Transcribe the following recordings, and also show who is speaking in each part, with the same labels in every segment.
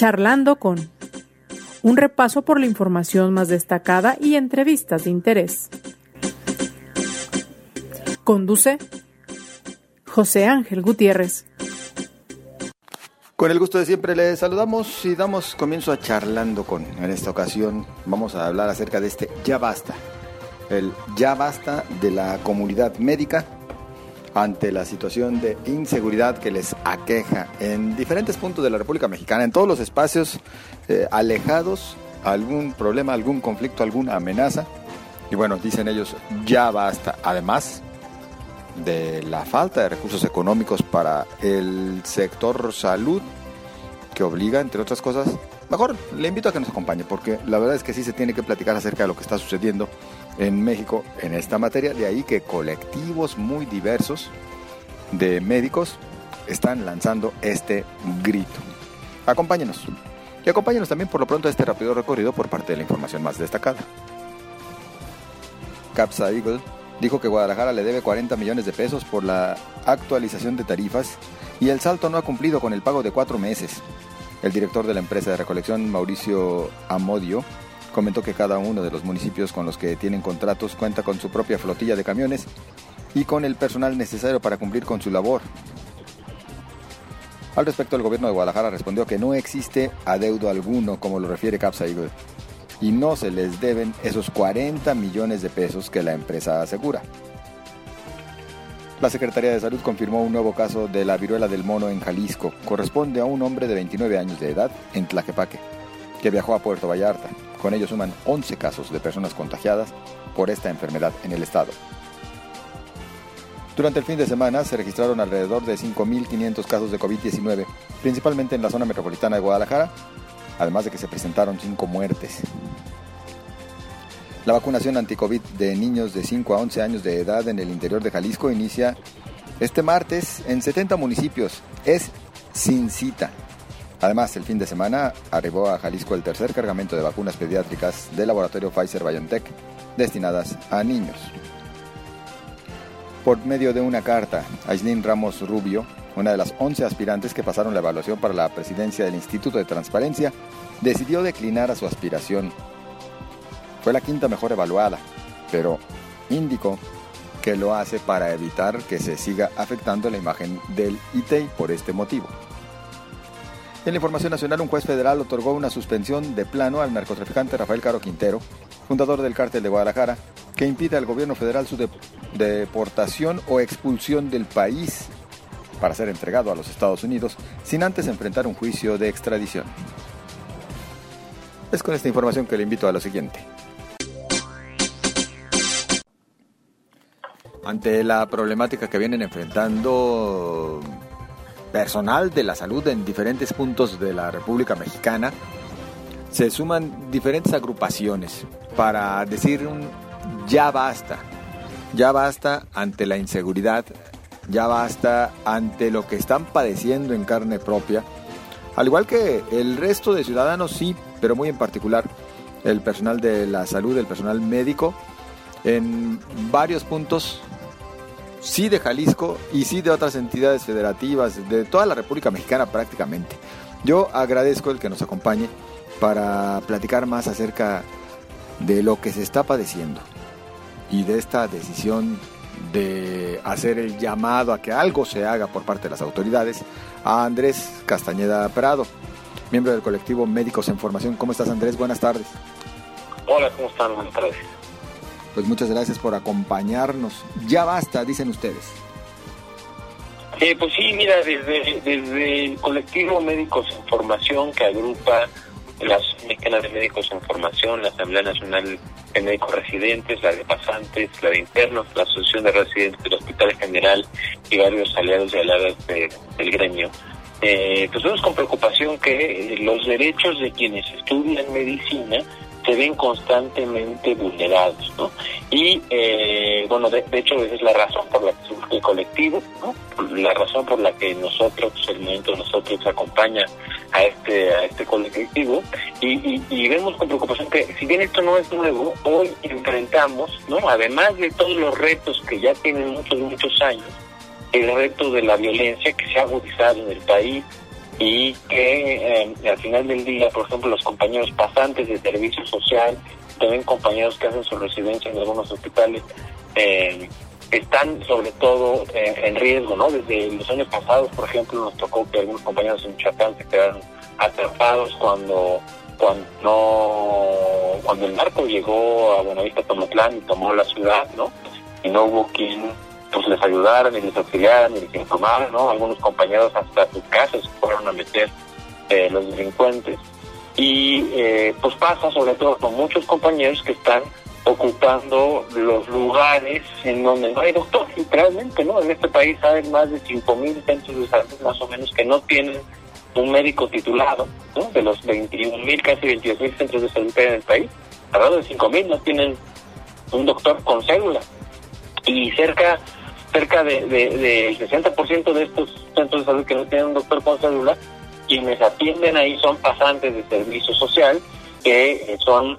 Speaker 1: Charlando con un repaso por la información más destacada y entrevistas de interés. Conduce José Ángel Gutiérrez.
Speaker 2: Con el gusto de siempre le saludamos y damos comienzo a charlando con. En esta ocasión vamos a hablar acerca de este ya basta. El ya basta de la comunidad médica ante la situación de inseguridad que les aqueja en diferentes puntos de la República Mexicana, en todos los espacios eh, alejados, algún problema, algún conflicto, alguna amenaza. Y bueno, dicen ellos, ya basta. Además de la falta de recursos económicos para el sector salud, que obliga, entre otras cosas, mejor le invito a que nos acompañe, porque la verdad es que sí se tiene que platicar acerca de lo que está sucediendo en México en esta materia. De ahí que colectivos muy diversos de médicos están lanzando este grito. Acompáñenos. Y acompáñenos también por lo pronto a este rápido recorrido por parte de la información más destacada. Capsa Eagle dijo que Guadalajara le debe 40 millones de pesos por la actualización de tarifas y el salto no ha cumplido con el pago de cuatro meses. El director de la empresa de recolección, Mauricio Amodio, Comentó que cada uno de los municipios con los que tienen contratos cuenta con su propia flotilla de camiones y con el personal necesario para cumplir con su labor. Al respecto, el gobierno de Guadalajara respondió que no existe adeudo alguno, como lo refiere Capsa y no se les deben esos 40 millones de pesos que la empresa asegura. La Secretaría de Salud confirmó un nuevo caso de la viruela del mono en Jalisco. Corresponde a un hombre de 29 años de edad en Tlaquepaque, que viajó a Puerto Vallarta. Con ello suman 11 casos de personas contagiadas por esta enfermedad en el estado. Durante el fin de semana se registraron alrededor de 5.500 casos de COVID-19, principalmente en la zona metropolitana de Guadalajara, además de que se presentaron 5 muertes. La vacunación anti-COVID de niños de 5 a 11 años de edad en el interior de Jalisco inicia este martes en 70 municipios. Es sin cita. Además, el fin de semana arribó a Jalisco el tercer cargamento de vacunas pediátricas del laboratorio Pfizer BioNTech destinadas a niños. Por medio de una carta, Aislinn Ramos Rubio, una de las 11 aspirantes que pasaron la evaluación para la presidencia del Instituto de Transparencia, decidió declinar a su aspiración. Fue la quinta mejor evaluada, pero indicó que lo hace para evitar que se siga afectando la imagen del ITEI por este motivo. En la información nacional, un juez federal otorgó una suspensión de plano al narcotraficante Rafael Caro Quintero, fundador del cártel de Guadalajara, que impide al gobierno federal su deportación o expulsión del país para ser entregado a los Estados Unidos sin antes enfrentar un juicio de extradición. Es con esta información que le invito a lo siguiente. Ante la problemática que vienen enfrentando personal de la salud en diferentes puntos de la República Mexicana, se suman diferentes agrupaciones para decir ya basta, ya basta ante la inseguridad, ya basta ante lo que están padeciendo en carne propia, al igual que el resto de ciudadanos sí, pero muy en particular el personal de la salud, el personal médico, en varios puntos sí de Jalisco y sí de otras entidades federativas, de toda la República Mexicana prácticamente. Yo agradezco el que nos acompañe para platicar más acerca de lo que se está padeciendo y de esta decisión de hacer el llamado a que algo se haga por parte de las autoridades a Andrés Castañeda Prado, miembro del colectivo Médicos en Formación. ¿Cómo estás Andrés? Buenas tardes.
Speaker 3: Hola, ¿cómo están? Buenas tardes.
Speaker 2: Pues muchas gracias por acompañarnos. Ya basta, dicen ustedes.
Speaker 3: Eh, pues sí, mira, desde, desde el colectivo Médicos en Formación que agrupa la Mexicana de Médicos en Formación, la Asamblea Nacional de Médicos Residentes, la de Pasantes, la de Internos, la Asociación de Residentes del Hospital General y varios aliados y aliadas del gremio. Eh, pues vemos con preocupación que los derechos de quienes estudian medicina se ven constantemente vulnerados, ¿no? Y, eh, bueno, de, hecho, esa es la razón por la que surge el colectivo, ¿no? La razón por la que nosotros, el movimiento nosotros acompaña a este a este colectivo y, y, vemos con preocupación que si bien esto no es nuevo, hoy enfrentamos, ¿no? Además de todos los retos que ya tienen muchos, muchos años, el reto de la violencia que se ha agudizado en el país, y que eh, al final del día, por ejemplo, los compañeros pasantes de servicio social, también compañeros que hacen su residencia en algunos hospitales, eh, están sobre todo eh, en riesgo, ¿no? Desde los años pasados, por ejemplo, nos tocó que algunos compañeros en Chapán se quedaron atrapados cuando cuando cuando el narco llegó a Buenavista Tomatlán y tomó la ciudad, ¿no? Y no hubo quien pues les ayudara, ni les auxiliara, ni les informara, ¿no? Algunos compañeros hasta sus casas fueron a meter eh, los delincuentes. Y eh, pues pasa sobre todo con muchos compañeros que están ocupando los lugares en donde no hay doctor, literalmente, ¿no? En este país hay más de 5.000 centros de salud más o menos que no tienen un médico titulado, ¿no? De los 21.000, casi 22.000 centros de salud en el país, alrededor de 5.000 no tienen un doctor con cédula. Y cerca cerca de, del 60% de estos centros de salud que no tienen un doctor con cédula, quienes atienden ahí son pasantes de servicio social, que eh, son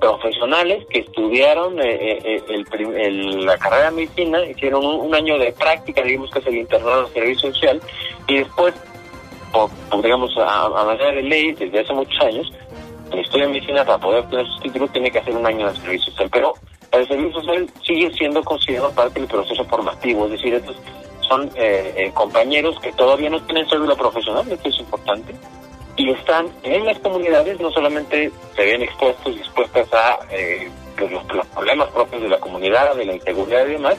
Speaker 3: profesionales que estudiaron eh, eh, el, la carrera de medicina, hicieron un, año de práctica, digamos que es el internado de servicio social, y después, por, digamos, a, manera de ley, desde hace muchos años, el de medicina para poder obtener sus títulos tiene que hacer un año de servicio social, pero el servicio social sigue siendo considerado parte del proceso formativo, es decir, estos son eh, eh, compañeros que todavía no tienen cédula profesional, esto es importante, y están en las comunidades, no solamente se ven expuestos y expuestas a eh, pues, los, problemas propios de la comunidad, de la inseguridad y demás,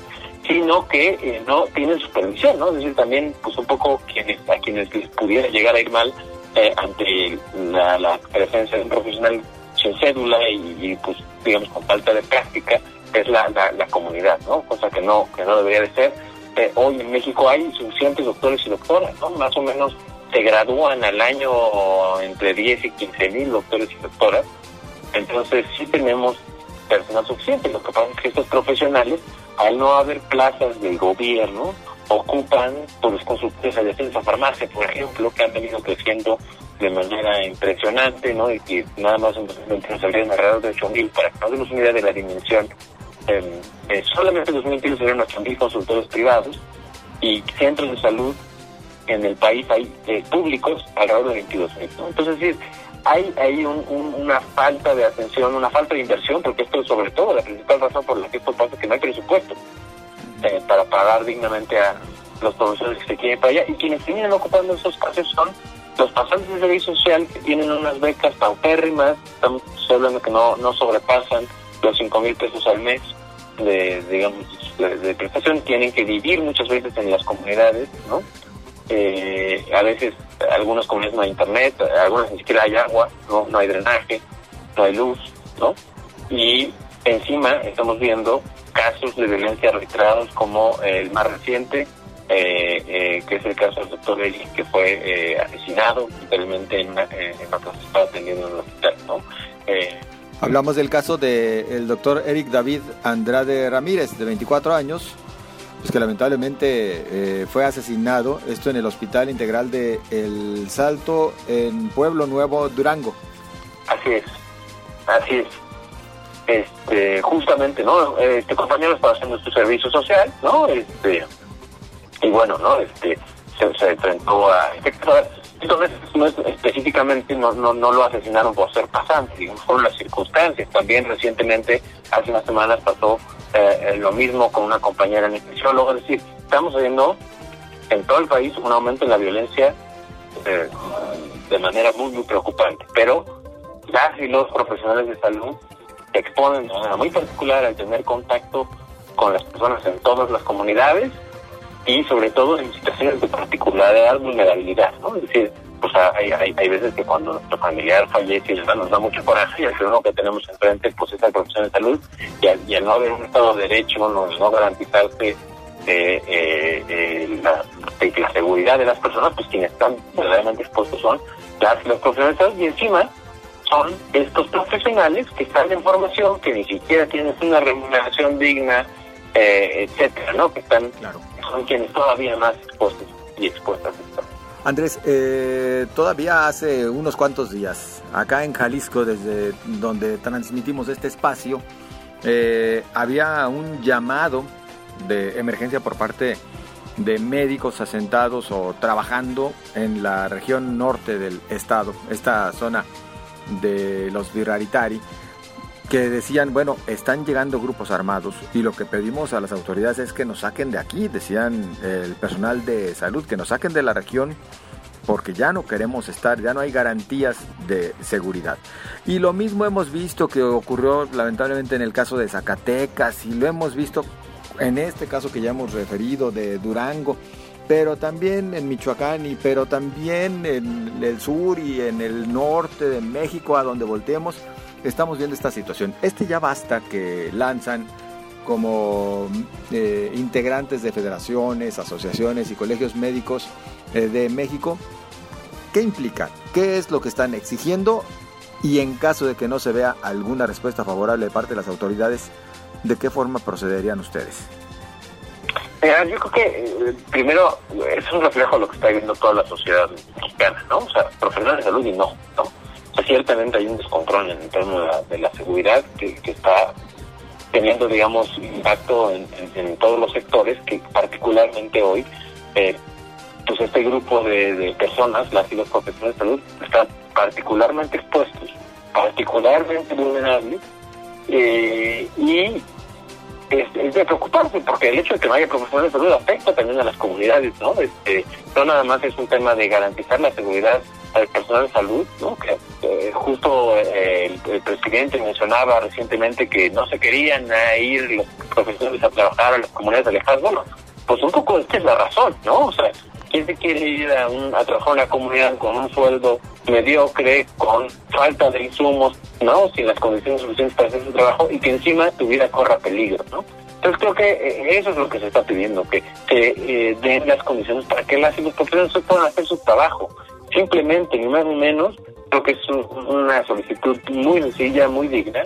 Speaker 3: sino que no tienen supervisión, ¿no? Es decir, también, pues un poco quienes, a quienes les pudiera llegar a ir mal ante la presencia de un profesional sin cédula y, pues digamos con falta de práctica es la, la, comunidad, ¿no? Cosa que no que no debería de ser. Eh, hoy en México hay suficientes doctores y doctoras, ¿no? Más o menos se gradúan al año entre 10 y 15 mil doctores y doctoras. Entonces sí tenemos personal suficiente. Lo que pasa es que estos profesionales, al no haber plazas del gobierno, ocupan por los consultores de defensa farmacia, por ejemplo, que han venido creciendo de manera impresionante, ¿no? Y que nada más 2021 salieron alrededor de 8.000, para que nos demos una idea de la dimensión. Em, solamente en 2021 salieron 8.000 consultores privados y centros de salud en el país hay eh, públicos alrededor de 22.000, ¿no? Entonces, sí, hay, hay una falta de atención, una falta de inversión, porque esto es sobre todo la principal razón por la que esto pasa, que no hay presupuesto eh, para pagar dignamente a los profesores que se quieren para allá. Y quienes terminan ocupando esos espacios son los pasantes de servicio social que tienen unas becas paupérrimas, estamos hablando que no, no sobrepasan los 5 mil pesos al mes de, digamos, de, prestación, tienen que vivir muchas veces en las comunidades, ¿no? Eh, a veces algunas comunidades no hay internet, algunas ni siquiera hay agua, no, no hay drenaje, no hay luz, ¿no? Y encima estamos viendo casos de violencia arbitrados como el más reciente, eh, que es el caso del doctor Eric, que fue eh, asesinado literalmente en, en que se estaba atendiendo en el hospital. ¿no?
Speaker 2: Hablamos del caso del doctor Eric David Andrade Ramírez, de 24 años, pues que lamentablemente fue asesinado, esto en el Hospital Integral de El Salto, en Pueblo Nuevo, Durango.
Speaker 3: Así es, así es. Este, justamente, ¿no? Este compañero está haciendo su servicio social, ¿no? Este, y bueno, ¿no? Este, se, enfrentó a... Esto no es, específicamente, no, no, no lo asesinaron por ser pasante, digamos, fueron las circunstancias. También recientemente, hace unas semanas, pasó eh, lo mismo con una compañera anestesióloga. Es decir, estamos viendo en todo el país un aumento en la violencia eh, de manera muy, muy preocupante. Pero las y los profesionales de salud se exponen de manera muy particular al tener contacto con las personas en todas las comunidades y sobre todo en situaciones de particular vulnerabilidad, ¿no? Es decir, pues hay, hay, hay veces que cuando nuestro familiar fallece nos da mucho coraje y el ciudadano que tenemos enfrente pues es la profesión de salud y al, no haber un Estado de Derecho, no, garantizarse eh, eh, eh, la, seguridad de las personas, pues quienes están verdaderamente expuestos son las, los profesionales y encima son estos profesionales que están en formación, que ni siquiera tienen una remuneración digna, eh, etcétera, ¿no? Que están, son quienes todavía más expuestos y expuestas están.
Speaker 2: Andrés, eh, todavía hace unos cuantos días, acá en Jalisco, desde donde transmitimos este espacio, eh, había un llamado de emergencia por parte de médicos asentados o trabajando en la región norte del estado, esta zona de los Viraritari, que decían, bueno, están llegando grupos armados y lo que pedimos a las autoridades es que nos saquen de aquí, decían el personal de salud, que nos saquen de la región porque ya no queremos estar, ya no hay garantías de seguridad. Y lo mismo hemos visto que ocurrió lamentablemente en el caso de Zacatecas y lo hemos visto en este caso que ya hemos referido de Durango, pero también en Michoacán y pero también en el sur y en el norte de México a donde volteemos estamos viendo esta situación. Este ya basta que lanzan como eh, integrantes de federaciones, asociaciones y colegios médicos eh, de México. ¿Qué implica? ¿Qué es lo que están exigiendo? Y en caso de que no se vea alguna respuesta favorable de parte de las autoridades, ¿de qué forma procederían ustedes?
Speaker 3: yo creo que eh, primero es un reflejo de lo que está viviendo toda la sociedad mexicana, ¿no? O sea, profesionales de salud y no, ¿no? Ciertamente hay un descontrol en torno de la, seguridad que, está teniendo, digamos, impacto en, todos los sectores, que particularmente hoy, eh, pues este grupo de, personas, las y los profesionales de salud, están particularmente expuestos, particularmente vulnerables, eh, y es, de preocuparse, porque el hecho de que no haya profesionales de salud afecta también a las comunidades, ¿no? Este, no nada más es un tema de garantizar la seguridad al personal de salud, ¿no? Que eh, justo eh, el, presidente mencionaba recientemente que no se querían ir los profesionales a trabajar a las comunidades alejadas. Bueno, pues un poco esta es la razón, ¿no? O sea, ¿quién se quiere ir a, un, a trabajar en una comunidad con un sueldo mediocre, con falta de insumos, ¿no? Sin las condiciones suficientes para hacer su trabajo y que encima tu vida corra peligro, ¿no? Entonces creo que eh, eso es lo que se está pidiendo, que se den las condiciones para que las y los profesionales puedan hacer su trabajo simplemente, ni más ni menos, creo que es una solicitud muy sencilla, muy digna.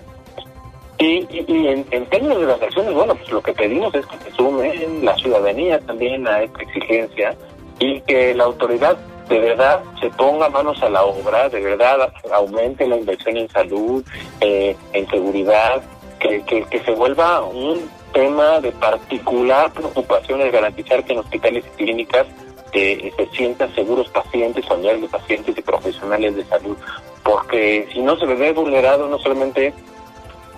Speaker 3: Y, y, en, términos de las acciones, bueno, pues lo que pedimos es que se sume la ciudadanía también a esta exigencia y que la autoridad de verdad se ponga manos a la obra, de verdad aumente la inversión en salud, eh, en seguridad, que, que, que se vuelva un tema de particular preocupación el garantizar que en hospitales y clínicas que se sientan seguros pacientes, familiares de pacientes y profesionales de salud, porque si no se ve vulnerado no solamente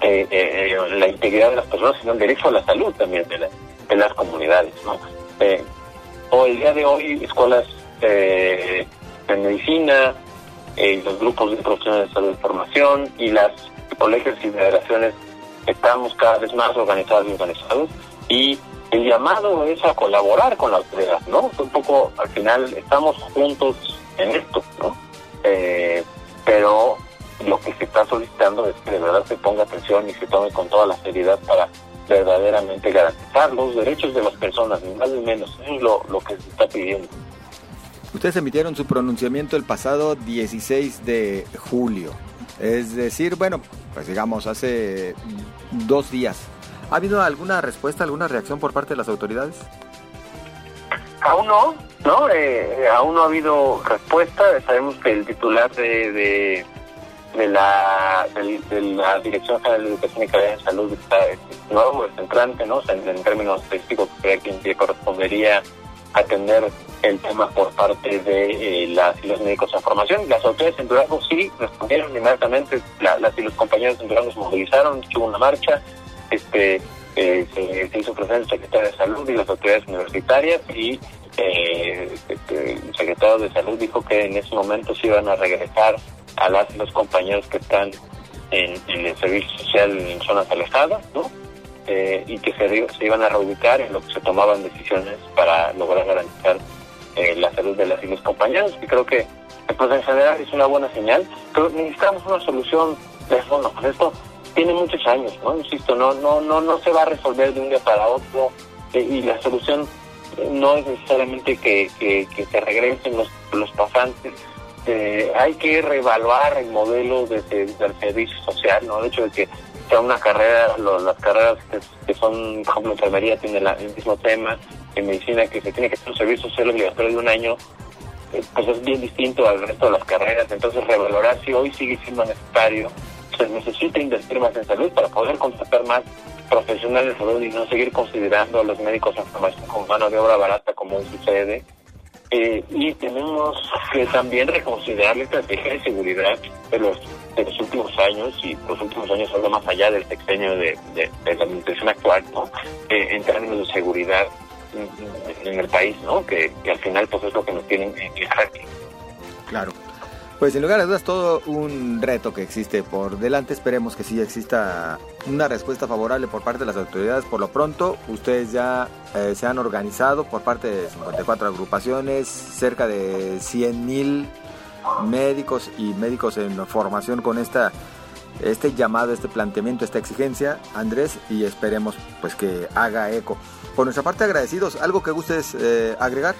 Speaker 3: eh, eh, la integridad de las personas, sino el derecho a la salud también de, las comunidades. ¿no? Eh, hoy, el día de hoy, escuelas de medicina, los grupos de profesionales de salud de formación y las colegios y federaciones estamos cada vez más organizados y organizados y el llamado es a colaborar con la autoridad, ¿no? Un poco, al final, estamos juntos en esto, ¿no? Eh, pero lo que se está solicitando es que de verdad se ponga atención y se tome con toda la seriedad para verdaderamente garantizar los derechos de las personas, ni más ni menos, es lo, lo que se está pidiendo.
Speaker 2: Ustedes emitieron su pronunciamiento el pasado 16 de julio, es decir, bueno, pues digamos hace dos días. ¿Ha habido alguna respuesta, alguna reacción por parte de las autoridades?
Speaker 3: Aún no, ¿no? Eh, aún no ha habido respuesta. Sabemos que el titular de, de, la, de, la Dirección General de Educación y Calidad de Salud está nuevo, es entrante, ¿no? en, términos estadísticos, que quien correspondería atender el tema por parte de eh, las y los médicos en formación. Las autoridades en Durango sí respondieron inmediatamente, las y los compañeros en Durango se movilizaron, hubo una marcha, este eh, se, hizo presente el secretario de Salud y las autoridades universitarias y eh, este, el secretario de Salud dijo que en ese momento se iban a regresar a las los compañeros que están en, el servicio social en zonas alejadas, ¿no? Eh, y que se, iban a reubicar en lo que se tomaban decisiones para lograr garantizar la salud de las y los compañeros, y creo que pues en general es una buena señal, pero necesitamos una solución de fondo. Pues esto tiene muchos años, ¿no? Insisto, no, no, no, no se va a resolver de un día para otro eh, y la solución eh, no es necesariamente que, que, se regresen los, los pasantes. Eh, hay que reevaluar el modelo de, del servicio social, ¿no? El hecho de que sea una carrera, las carreras que, son, ejemplo, enfermería tiene el mismo tema, en medicina que se tiene que hacer un servicio social obligatorio de un año, pues es bien distinto al resto de las carreras, entonces revalorar si hoy sigue siendo necesario se necesita invertir más en salud para poder contratar más profesionales de salud y no seguir considerando a los médicos en formación como mano de obra barata como sucede. Eh, y tenemos que también reconsiderar la estrategia de seguridad de los, de los últimos años, y los últimos años algo más allá del sexenio de, de, la administración actual, eh, en términos de seguridad en, el país, ¿no? Que, al final pues es lo que nos tienen en jaque.
Speaker 2: Claro. Pues en lugar de dudas, todo un reto que existe por delante. Esperemos que sí exista una respuesta favorable por parte de las autoridades. Por lo pronto, ustedes ya eh, se han organizado por parte de 54 agrupaciones, cerca de 100 mil médicos y médicos en formación con esta este llamado, este planteamiento, esta exigencia, Andrés, y esperemos pues que haga eco. Por nuestra parte, agradecidos. ¿Algo que gustes eh, agregar?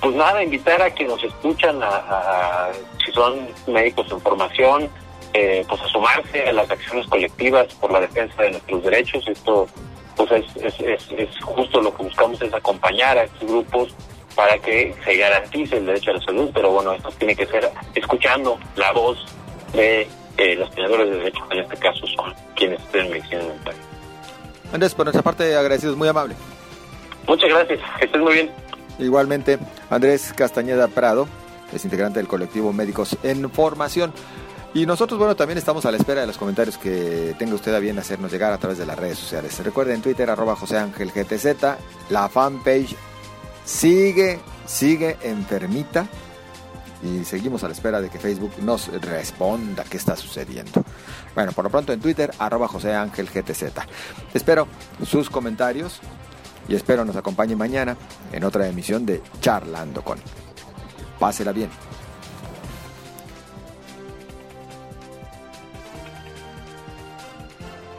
Speaker 3: Pues nada, invitar a quienes nos escuchan, a, si son médicos en formación, eh, pues a sumarse a las acciones colectivas por la defensa de nuestros derechos. Esto pues es, es, es, justo lo que buscamos es acompañar a estos grupos para que se garantice el derecho a la salud, pero bueno, esto tiene que ser escuchando la voz de eh, los tenedores de derechos, en este caso son quienes estén en medicina mental.
Speaker 2: Andrés, por nuestra parte, agradecidos, muy amable.
Speaker 3: Muchas gracias, que estés muy bien.
Speaker 2: Igualmente, Andrés Castañeda Prado es integrante del colectivo Médicos en Formación. Y nosotros, bueno, también estamos a la espera de los comentarios que tenga usted a bien hacernos llegar a través de las redes sociales. Recuerden Twitter, arroba José Ángel GTZ, la fanpage sigue, sigue enfermita y seguimos a la espera de que Facebook nos responda qué está sucediendo. Bueno, por lo pronto en Twitter, arroba José Ángel GTZ. Espero sus comentarios y espero nos acompañe mañana en otra emisión de Charlando con. Pásela bien.